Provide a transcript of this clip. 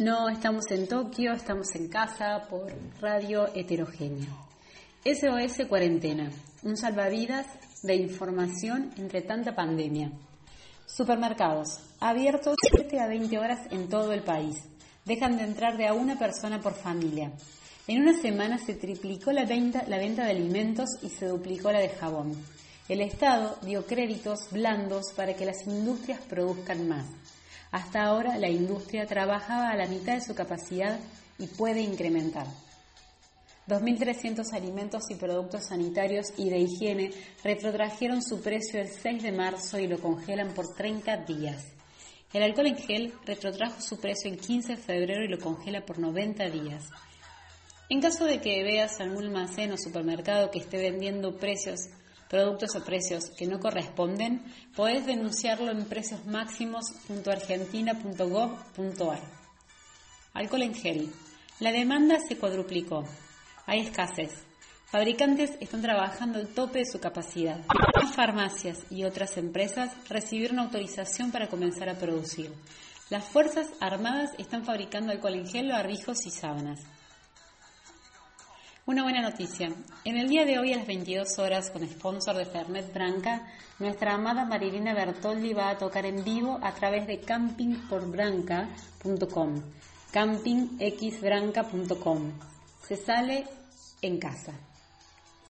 No estamos en Tokio, estamos en casa por radio heterogénea. SOS Cuarentena, un salvavidas de información entre tanta pandemia. Supermercados, abiertos 7 a 20 horas en todo el país. Dejan de entrar de a una persona por familia. En una semana se triplicó la venta, la venta de alimentos y se duplicó la de jabón. El Estado dio créditos blandos para que las industrias produzcan más. Hasta ahora la industria trabajaba a la mitad de su capacidad y puede incrementar. 2.300 alimentos y productos sanitarios y de higiene retrotrajeron su precio el 6 de marzo y lo congelan por 30 días. El alcohol en gel retrotrajo su precio el 15 de febrero y lo congela por 90 días. En caso de que veas algún almacén o supermercado que esté vendiendo precios productos o precios que no corresponden, podés denunciarlo en preciosmáximos.argentina.gov.ar. Alcohol en gel. La demanda se cuadruplicó. Hay escasez. Fabricantes están trabajando al tope de su capacidad. Las farmacias y otras empresas recibieron autorización para comenzar a producir. Las Fuerzas Armadas están fabricando alcohol en gel, barbijos y sábanas. Una buena noticia. En el día de hoy a las 22 horas, con sponsor de Fernet Branca, nuestra amada Marilina Bertoldi va a tocar en vivo a través de campingporbranca.com. campingxbranca.com. Se sale en casa.